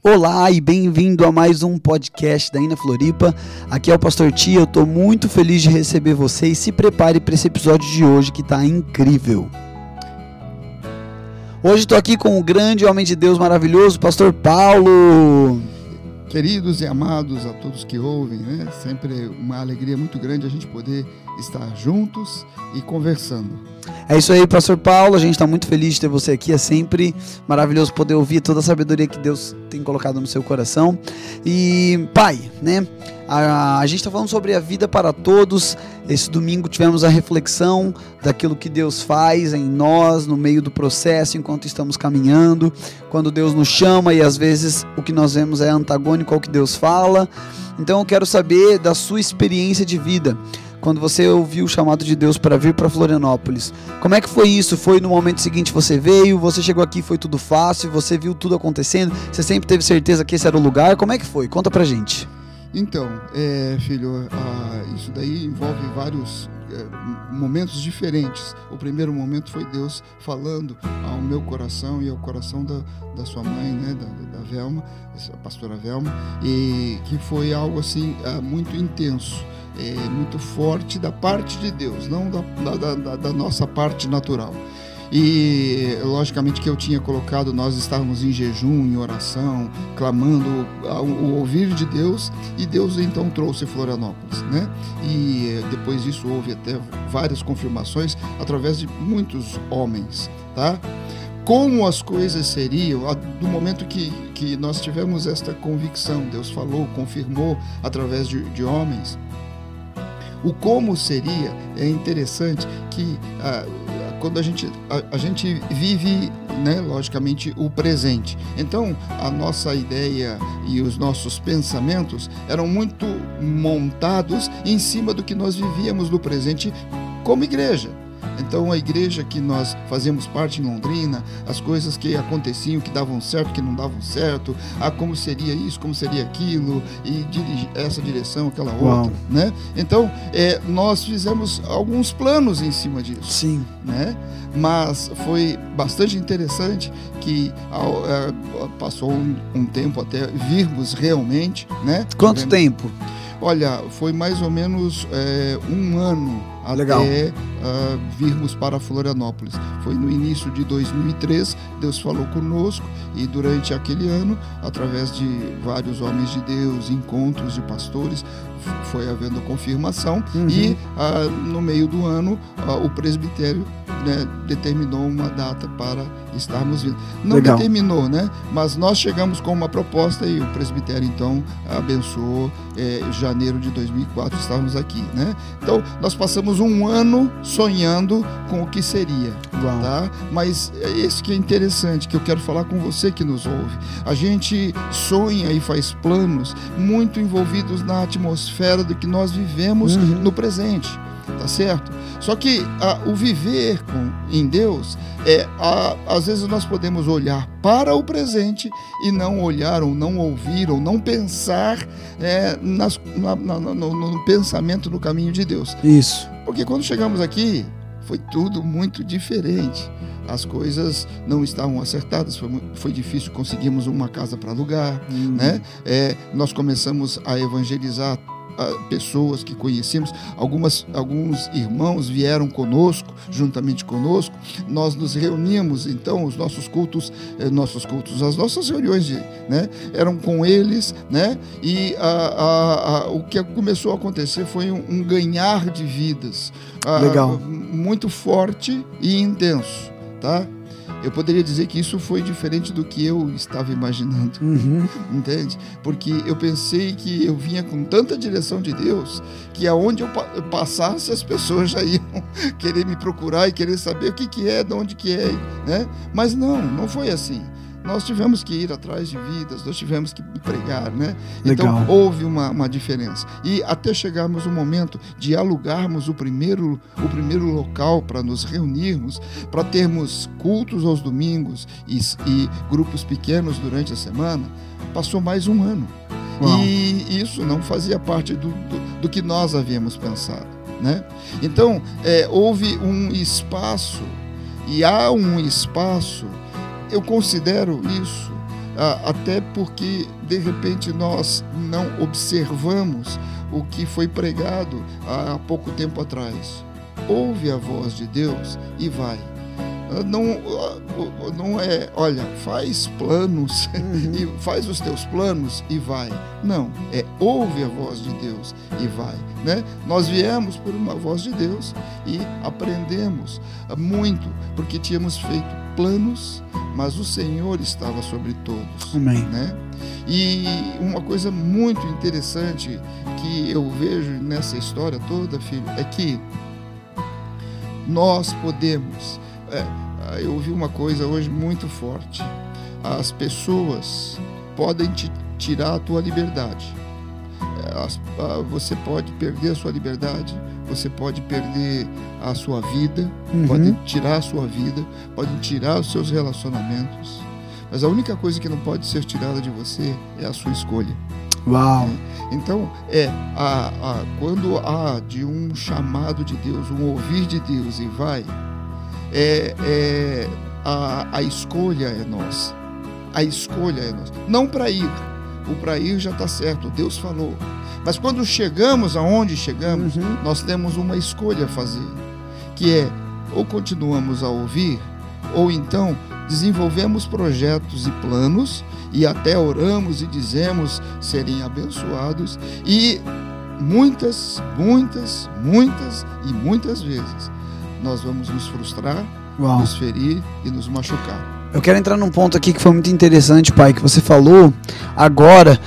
Olá e bem-vindo a mais um podcast da Ina Floripa. Aqui é o Pastor Tia, eu estou muito feliz de receber vocês. Se prepare para esse episódio de hoje que está incrível. Hoje estou aqui com o grande homem de Deus maravilhoso, Pastor Paulo. Queridos e amados a todos que ouvem, né? Sempre uma alegria muito grande a gente poder estar juntos e conversando. É isso aí, Pastor Paulo. A gente está muito feliz de ter você aqui. É sempre maravilhoso poder ouvir toda a sabedoria que Deus tem colocado no seu coração. E, Pai, né? A, a gente está falando sobre a vida para todos. Esse domingo tivemos a reflexão daquilo que Deus faz em nós, no meio do processo, enquanto estamos caminhando. Quando Deus nos chama e às vezes o que nós vemos é antagônico ao que Deus fala. Então eu quero saber da sua experiência de vida quando você ouviu o chamado de Deus para vir para Florianópolis. Como é que foi isso? Foi no momento seguinte você veio, você chegou aqui, foi tudo fácil, você viu tudo acontecendo, você sempre teve certeza que esse era o lugar? Como é que foi? Conta pra gente. Então, é, filho, isso daí envolve vários é, momentos diferentes. O primeiro momento foi Deus falando ao meu coração e ao coração da, da sua mãe, né, da Velma, a pastora Velma, e que foi algo assim ah, muito intenso é, muito forte da parte de Deus, não da, da, da, da nossa parte natural. E logicamente que eu tinha colocado, nós estávamos em jejum, em oração, clamando o ouvir de Deus, e Deus então trouxe Florianópolis, né? E depois disso houve até várias confirmações através de muitos homens, tá? Como as coisas seriam, do momento que, que nós tivemos esta convicção, Deus falou, confirmou através de, de homens, o como seria é interessante que ah, quando a gente, a, a, gente vive, né, logicamente, o presente. Então, a nossa ideia e os nossos pensamentos eram muito montados em cima do que nós vivíamos no presente como igreja. Então, a igreja que nós fazemos parte em Londrina, as coisas que aconteciam, que davam certo, que não davam certo, a como seria isso, como seria aquilo, e essa direção, aquela Uau. outra, né? Então, é, nós fizemos alguns planos em cima disso. Sim. Né? Mas foi bastante interessante que ao, é, passou um, um, tempo até virmos realmente, né? Quanto tempo? Olha, foi mais ou menos é, um ano legal. até uh, virmos para Florianópolis. Foi no início de 2003, Deus falou conosco e durante aquele ano, através de vários homens de Deus, encontros de pastores, foi havendo confirmação uhum. e uh, no meio do ano uh, o presbitério né, determinou uma data para estarmos vindo. Não Legal. determinou, né? Mas nós chegamos com uma proposta e o presbitério então abençoou. É, janeiro de 2004 estávamos aqui, né? Então nós passamos um ano sonhando com o que seria, Uau. tá? Mas é isso que é interessante que eu quero falar com você que nos ouve. A gente sonha e faz planos muito envolvidos na atmosfera do que nós vivemos uhum. no presente tá certo? Só que a, o viver com, em Deus é a, às vezes nós podemos olhar para o presente e não olhar ou não ouvir ou não pensar é, nas, na, na, no, no pensamento no caminho de Deus. Isso. Porque quando chegamos aqui foi tudo muito diferente. As coisas não estavam acertadas, foi, foi difícil conseguirmos uma casa para alugar, uhum. né? É, nós começamos a evangelizar pessoas que conhecemos, algumas, alguns irmãos vieram conosco, juntamente conosco, nós nos reuníamos, então, os nossos cultos, eh, nossos cultos, as nossas reuniões né, eram com eles, né, e a, a, a, o que começou a acontecer foi um, um ganhar de vidas Legal. muito forte e intenso, tá? Eu poderia dizer que isso foi diferente do que eu estava imaginando. Uhum. Entende? Porque eu pensei que eu vinha com tanta direção de Deus que aonde eu passasse as pessoas já iam querer me procurar e querer saber o que, que é, de onde que é, né? Mas não, não foi assim nós tivemos que ir atrás de vidas, nós tivemos que pregar, né? Então, Legal. Então houve uma, uma diferença. E até chegarmos o momento de alugarmos o primeiro, o primeiro local para nos reunirmos, para termos cultos aos domingos e, e grupos pequenos durante a semana, passou mais um ano. Uau. E isso não fazia parte do, do, do que nós havíamos pensado. Né? Então, é, houve um espaço, e há um espaço eu considero isso até porque de repente nós não observamos o que foi pregado há pouco tempo atrás. Ouve a voz de Deus e vai. Ah, não, ah, não é, olha, faz planos uhum. e faz os teus planos e vai. Não, é ouve a voz de Deus e vai, né? Nós viemos por uma voz de Deus e aprendemos muito porque tínhamos feito planos, mas o Senhor estava sobre todos, Amém. né? E uma coisa muito interessante que eu vejo nessa história toda, filho, é que nós podemos. É, eu ouvi uma coisa hoje muito forte. As pessoas podem te tirar a tua liberdade. É, você pode perder a sua liberdade, você pode perder a sua vida, uhum. pode tirar a sua vida, pode tirar os seus relacionamentos. Mas a única coisa que não pode ser tirada de você é a sua escolha. Uau! Então, é a, a, quando há de um chamado de Deus, um ouvir de Deus e vai, é, é a, a escolha é nossa. A escolha é nossa. Não para ir. O para ir já está certo, Deus falou. Mas quando chegamos aonde chegamos, uhum. nós temos uma escolha a fazer, que é ou continuamos a ouvir, ou então desenvolvemos projetos e planos e até oramos e dizemos serem abençoados e muitas, muitas, muitas e muitas vezes nós vamos nos frustrar, Uau. nos ferir e nos machucar. Eu quero entrar num ponto aqui que foi muito interessante, pai, que você falou agora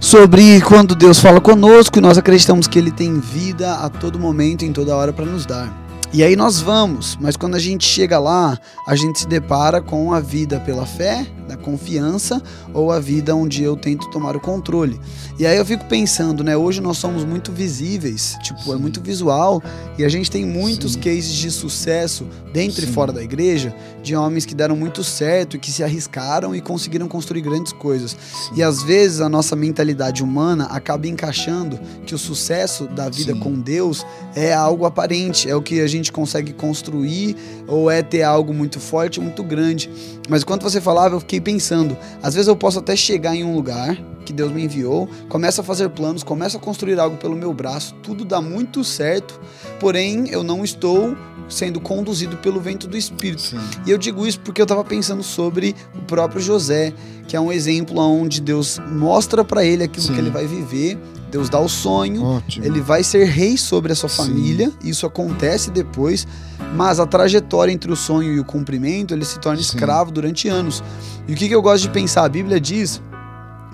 sobre quando Deus fala conosco e nós acreditamos que Ele tem vida a todo momento, em toda hora para nos dar. E aí nós vamos, mas quando a gente chega lá, a gente se depara com a vida pela fé, da confiança, ou a vida onde eu tento tomar o controle. E aí eu fico pensando, né? Hoje nós somos muito visíveis, tipo, é Sim. é muito visual, e a gente tem muitos Sim. cases de sucesso dentro Sim. e fora da igreja, de homens que deram muito certo, que se arriscaram e conseguiram construir grandes coisas. E às vezes a nossa mentalidade humana acaba encaixando que o sucesso da vida com Deus é algo aparente, é o que a gente gente consegue construir ou é ter algo muito forte, muito grande. Mas quando você falava, eu fiquei pensando, às vezes eu posso até chegar em um lugar que Deus me enviou, começo a fazer planos, começo a construir algo pelo meu braço, tudo dá muito certo, porém eu não estou sendo conduzido pelo vento do Espírito. Sim. E eu digo isso porque eu estava pensando sobre o próprio José, que é um exemplo onde Deus mostra para ele aquilo Sim. que ele vai viver Deus dá o sonho, Ótimo. ele vai ser rei sobre a sua Sim. família, isso acontece depois, mas a trajetória entre o sonho e o cumprimento, ele se torna Sim. escravo durante anos. E o que, que eu gosto de pensar? A Bíblia diz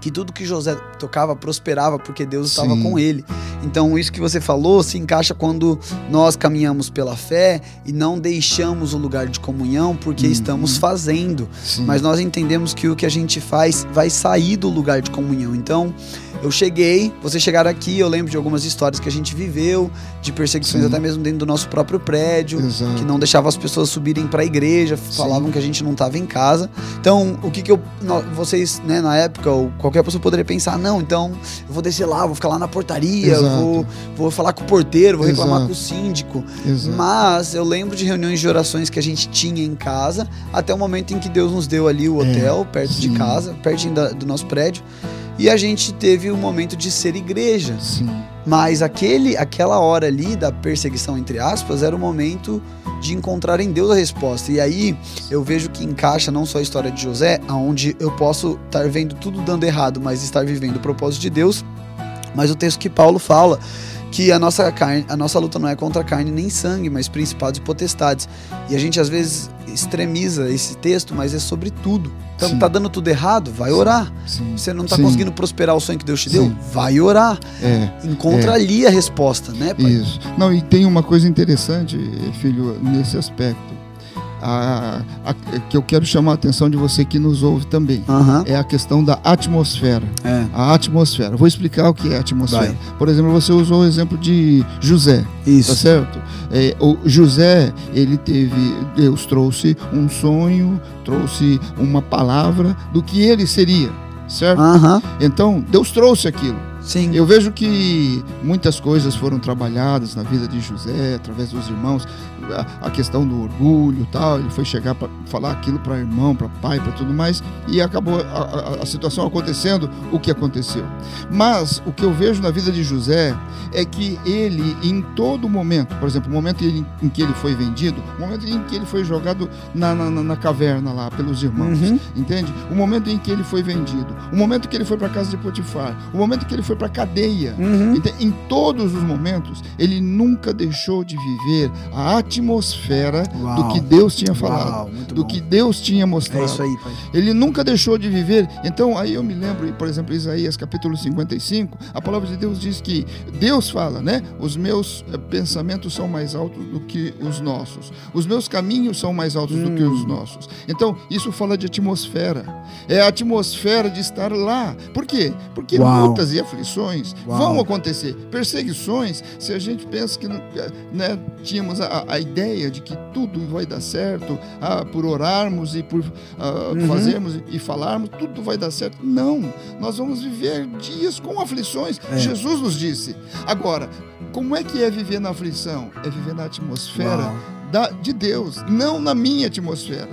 que tudo que José tocava prosperava porque Deus estava Sim. com ele. Então, isso que você falou se encaixa quando nós caminhamos pela fé e não deixamos o lugar de comunhão porque uhum. estamos fazendo. Sim. Mas nós entendemos que o que a gente faz vai sair do lugar de comunhão. Então, eu cheguei, vocês chegaram aqui, eu lembro de algumas histórias que a gente viveu, de perseguições Sim. até mesmo dentro do nosso próprio prédio, Exato. que não deixava as pessoas subirem para a igreja, falavam Sim. que a gente não estava em casa. Então, o que que eu vocês, né, na época, ou qualquer pessoa poderia pensar, não, então eu vou descer lá, vou ficar lá na portaria, vou, vou falar com o porteiro, vou reclamar Exato. com o síndico. Exato. Mas eu lembro de reuniões de orações que a gente tinha em casa, até o momento em que Deus nos deu ali o é, hotel, é, perto sim. de casa, pertinho da, do nosso prédio. E a gente teve o um momento de ser igreja. Sim. Mas aquele, aquela hora ali da perseguição, entre aspas, era o momento de encontrar em Deus a resposta. E aí eu vejo que encaixa não só a história de José, aonde eu posso estar vendo tudo dando errado, mas estar vivendo o propósito de Deus, mas o texto que Paulo fala que a nossa carne, a nossa luta não é contra carne nem sangue, mas principados e potestades. E a gente às vezes extremiza esse texto, mas é sobre tudo. Então Sim. tá dando tudo errado, vai orar. Sim. Você não tá Sim. conseguindo prosperar o sonho que Deus te deu, vai orar. É, Encontra é. ali a resposta, né, pai? Isso. Não, e tem uma coisa interessante, filho, nesse aspecto a, a, que eu quero chamar a atenção de você que nos ouve também. Uhum. É a questão da atmosfera. É. A atmosfera. Vou explicar o que é atmosfera. Vai. Por exemplo, você usou o exemplo de José. Isso. Tá certo? É, o José, ele teve, Deus trouxe um sonho, trouxe uma palavra do que ele seria. Certo? Uhum. Então, Deus trouxe aquilo. Sim. Eu vejo que muitas coisas foram trabalhadas na vida de José, através dos irmãos, a, a questão do orgulho tal, ele foi chegar para falar aquilo para irmão, para pai, para tudo mais, e acabou a, a, a situação acontecendo o que aconteceu. Mas o que eu vejo na vida de José é que ele, em todo momento, por exemplo, o momento em, que ele foi vendido, o momento em que ele foi jogado na, na, na caverna lá pelos irmãos, Uhum. entende? O momento em que ele foi vendido, o momento que ele foi para casa de Potifar, o momento que ele foi para cadeia. Uhum. Ente- Em todos os momentos, ele nunca deixou de viver a atmosfera Uau. do que Deus tinha falado, Uau, do bom. que Deus tinha mostrado. É isso aí, pai. Ele nunca deixou de viver. Então, aí eu me lembro, por exemplo, Isaías capítulo 55, a palavra de Deus diz que Deus fala, né? Os meus eh, pensamentos são mais altos do que os nossos. Os meus caminhos são mais altos do que os Hum. nossos. Então, isso fala de atmosfera. É a atmosfera de estar lá. Por quê? Porque Uau. lutas e aflições Uau. vão acontecer. Perseguições, se a gente pensa que né, tínhamos a, a ideia de que tudo vai dar certo ah, por orarmos e por ah, Uhum. fazermos e falarmos, tudo vai dar certo. Não, nós vamos viver dias com aflições. É. Jesus nos disse. Agora, como é que é viver na aflição? É viver na atmosfera Uau. da, de Deus, não na minha atmosfera.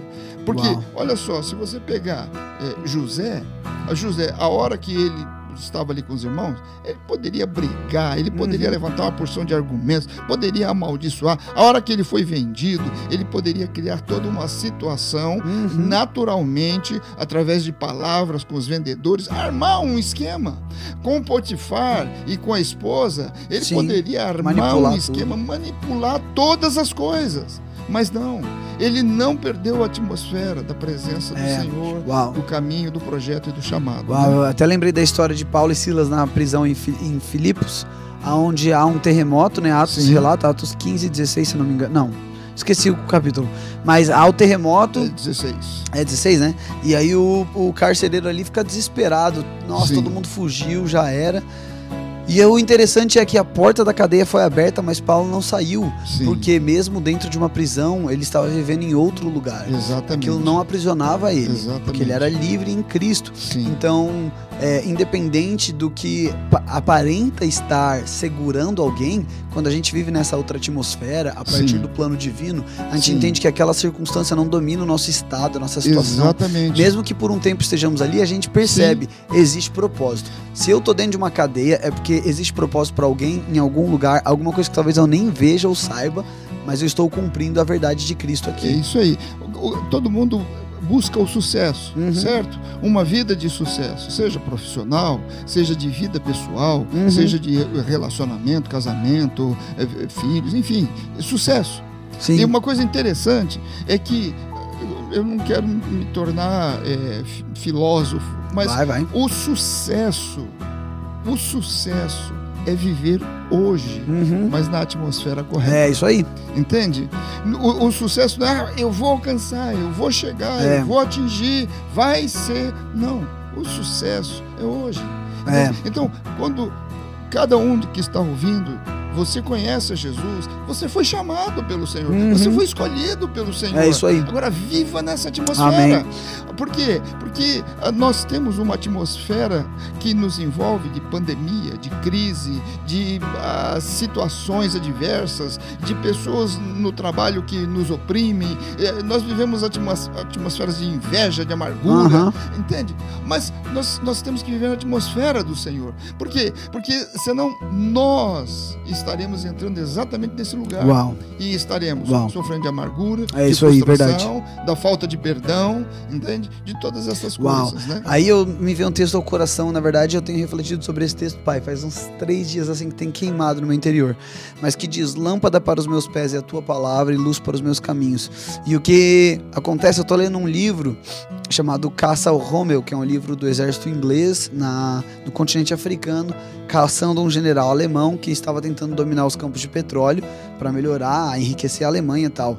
Porque, Uau. olha só, se você pegar eh, José, a José, a hora que ele estava ali com os irmãos, ele poderia brigar, ele poderia Uhum. levantar uma porção de argumentos, poderia amaldiçoar. A hora que ele foi vendido, ele poderia criar toda uma situação Uhum. naturalmente, através de palavras com os vendedores, armar um esquema. Com o Potifar e com a esposa, ele Sim, poderia armar um esquema, manipular todas as coisas. Mas não, ele não perdeu a atmosfera da presença do É. Senhor, Uau. do caminho, do projeto e do chamado. Uau, né? eu até lembrei da história de Paulo e Silas na prisão em, em Filipos, onde há um terremoto, né? Atos Sim. relata, Atos 15 e 16, se não me engano. Não, esqueci o capítulo. Mas há o terremoto, É 16. é 16, né? E aí o, o carcereiro ali fica desesperado. Nossa, Sim. todo mundo fugiu, já era. E o interessante é que a porta da cadeia foi aberta, mas Paulo não saiu. Sim, Porque mesmo dentro de uma prisão, ele estava vivendo em outro lugar. exatamente. Aquilo não aprisionava ele. Exatamente. Porque ele era livre em Cristo. Sim. Então, é, independente do que pa- aparenta estar segurando alguém, quando a gente vive nessa outra atmosfera, a partir Sim. do plano divino, a gente entende que aquela circunstância não domina o nosso estado, a nossa situação. Exatamente. Mesmo que por um tempo estejamos ali, a gente percebe, existe propósito. Se eu tô dentro de uma cadeia, é porque existe propósito para alguém em algum lugar, alguma coisa que talvez eu nem veja ou saiba, mas eu estou cumprindo a verdade de Cristo É aqui. isso aí. Todo mundo busca o sucesso, Uhum. certo? Uma vida de sucesso, seja profissional, seja de vida pessoal, Uhum. seja de relacionamento, casamento, eh, filhos, enfim, sucesso. Sim. E uma coisa interessante é que eu- não quero me tornar fi- filósofo, mas vai, vai. o sucesso, o sucesso é viver hoje, Uhum. mas na atmosfera correta. É isso aí. Entende? O, o sucesso não é "Ah, eu vou alcançar, eu vou chegar, É. eu vou atingir, vai ser. Não. O sucesso é hoje. É. Então, quando cada um que está ouvindo, você conhece Jesus, você foi chamado pelo Senhor, Uhum. você foi escolhido pelo Senhor. É isso aí. Agora viva nessa atmosfera. Amém. Por quê? Porque ah, nós temos uma atmosfera que nos envolve de pandemia, de crise, de ah, situações adversas, de pessoas no trabalho que nos oprimem. Eh, nós vivemos atmos- atmosferas de inveja, de amargura, Aham. entende? Mas nós, nós temos que viver na atmosfera do Senhor. Por quê? Porque senão nós estaremos entrando exatamente nesse lugar Uau. e estaremos Uau. sofrendo de amargura, É de isso aí, frustração, da falta de perdão, entende? De todas essas Uau. coisas, né? Aí eu me veio um texto ao coração, na verdade eu tenho refletido sobre esse texto, pai, faz uns três dias assim que tem queimado no meu interior, mas que diz, lâmpada para os meus pés é a tua palavra e luz para os meus caminhos. E o que acontece, eu tô lendo um livro chamado Caça ao Rommel, que é um livro do exército inglês na, no continente africano, caçando um general alemão que estava tentando dominar os campos de petróleo para melhorar, enriquecer a Alemanha e tal.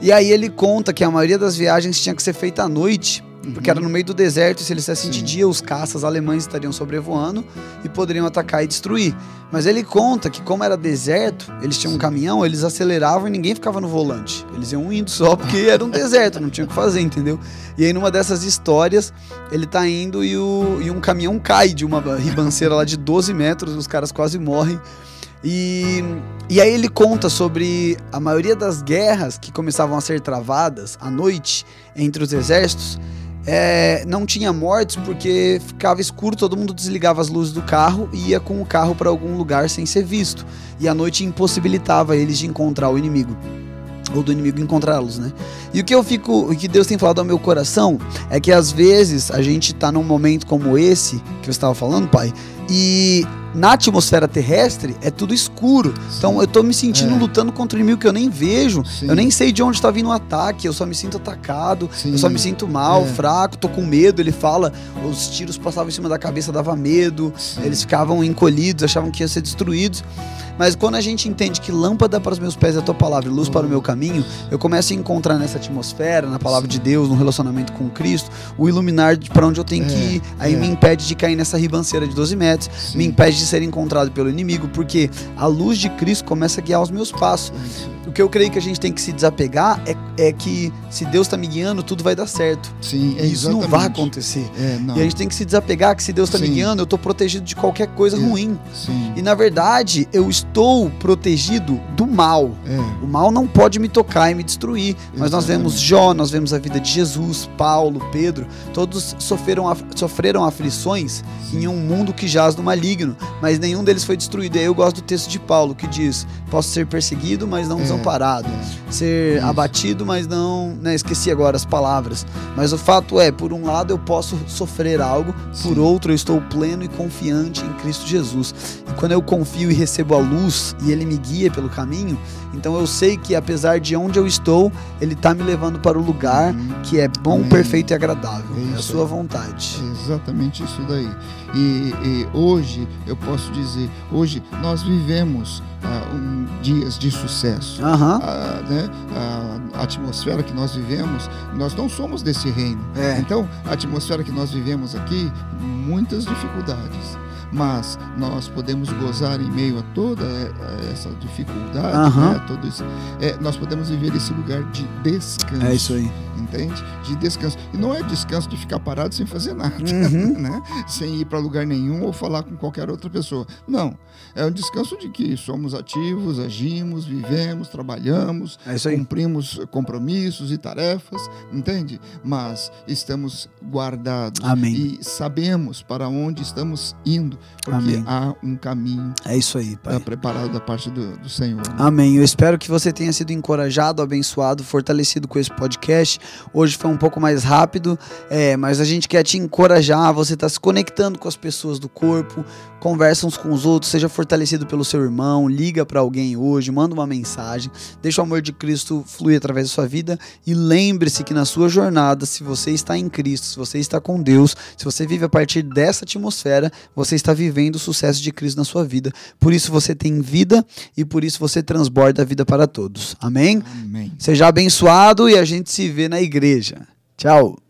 E aí ele conta que a maioria das viagens tinha que ser feita à noite porque era no meio do deserto, e se ele dissessem de dia, os caças alemães estariam sobrevoando e poderiam atacar e destruir. Mas ele conta que como era deserto, eles tinham um caminhão, eles aceleravam e ninguém ficava no volante. Eles iam indo só porque era um deserto, não tinha o que fazer, entendeu? E aí numa dessas histórias, ele tá indo e, o, e um caminhão cai de uma ribanceira lá de 12 metros, os caras quase morrem. E, e aí ele conta sobre a maioria das guerras que começavam a ser travadas à noite entre os exércitos. é, não tinha mortes porque ficava escuro, todo mundo desligava as luzes do carro e ia com o carro para algum lugar sem ser visto. E a noite impossibilitava eles de encontrar o inimigo. Ou do inimigo encontrá-los, né? E o que eu fico, o que Deus tem falado ao meu coração é que às vezes a gente tá num momento como esse que você estava falando, pai, e na atmosfera terrestre é tudo escuro. Então eu tô me sentindo É. lutando contra o inimigo que eu nem vejo. Sim. Eu nem sei de onde tá vindo o ataque, eu só me sinto atacado, Sim. eu só me sinto mal, É. fraco, tô com medo. Ele fala, os tiros passavam em cima da cabeça, dava medo, Sim. eles ficavam encolhidos, achavam que iam ser destruídos. Mas quando a gente entende que lâmpada para os meus pés é a tua palavra e luz para o meu caminho, eu começo a encontrar nessa atmosfera, na palavra de Deus, no relacionamento com Cristo, o iluminar para onde eu tenho É, que ir. Aí é. me impede de cair nessa ribanceira de 12 metros, Sim. me impede de ser encontrado pelo inimigo, porque a luz de Cristo começa a guiar os meus passos. O que eu creio que a gente tem que se desapegar é, é que se Deus está me guiando, tudo vai dar certo. Sim, é E isso não vai acontecer. É, não. E a gente tem que se desapegar que se Deus está me Sim. guiando, eu estou protegido de qualquer coisa É. ruim. Sim. E na verdade, eu estou protegido do mal. É. O mal não pode me tocar e me destruir. Mas nós vemos Jó, nós vemos a vida de Jesus, Paulo, Pedro, todos sofreram, af- sofreram aflições em um mundo que jaz no maligno, mas nenhum deles foi destruído. E aí eu gosto do texto de Paulo que diz: Posso ser perseguido, mas não É, desamparado. Ser Isso. abatido, mas não. Né, esqueci agora as palavras. Mas o fato é: por um lado eu posso sofrer algo, por Sim. outro eu estou pleno e confiante em Cristo Jesus. E quando eu confio e recebo a luz e Ele me guia pelo caminho, então eu sei que apesar de onde eu estou, Ele está me levando para o lugar Uhum. que é bom, Amém. perfeito e agradável. É É a isso sua vontade. É exatamente isso daí. E, e hoje, eu posso dizer, hoje nós vivemos ah, um, dias de sucesso. A, né, a atmosfera que nós vivemos, nós não somos desse reino. É. Então, a atmosfera que nós vivemos aqui, muitas dificuldades. Mas nós podemos gozar em meio a toda eh, essa dificuldade, Aham. né, isso. É, nós podemos viver esse lugar de descanso. É isso aí. Entende? De descanso. E não é descanso de ficar parado sem fazer nada, Uhum. né? Sem ir para lugar nenhum ou falar com qualquer outra pessoa. Não. É um descanso de que somos ativos, agimos, vivemos, trabalhamos, É cumprimos compromissos e tarefas, entende? Mas estamos guardados Amém. e sabemos para onde estamos indo, porque Amém. há um caminho É isso aí, pai. eh, preparado da parte do, do Senhor. né? Amém. Eu espero que você tenha sido encorajado, abençoado, fortalecido com esse podcast. Hoje foi um pouco mais rápido, é, mas a gente quer te encorajar. Você está se conectando com as pessoas do corpo, conversa uns com os outros, seja fortalecido pelo seu irmão, liga para alguém hoje, manda uma mensagem, deixa o amor de Cristo fluir através da sua vida e lembre-se que na sua jornada, se você está em Cristo, se você está com Deus, se você vive a partir dessa atmosfera, você está vivendo o sucesso de Cristo na sua vida. Por isso você tem vida e por isso você transborda a vida para todos. Amém? Amém. Seja abençoado e a gente se vê na igreja. Tchau.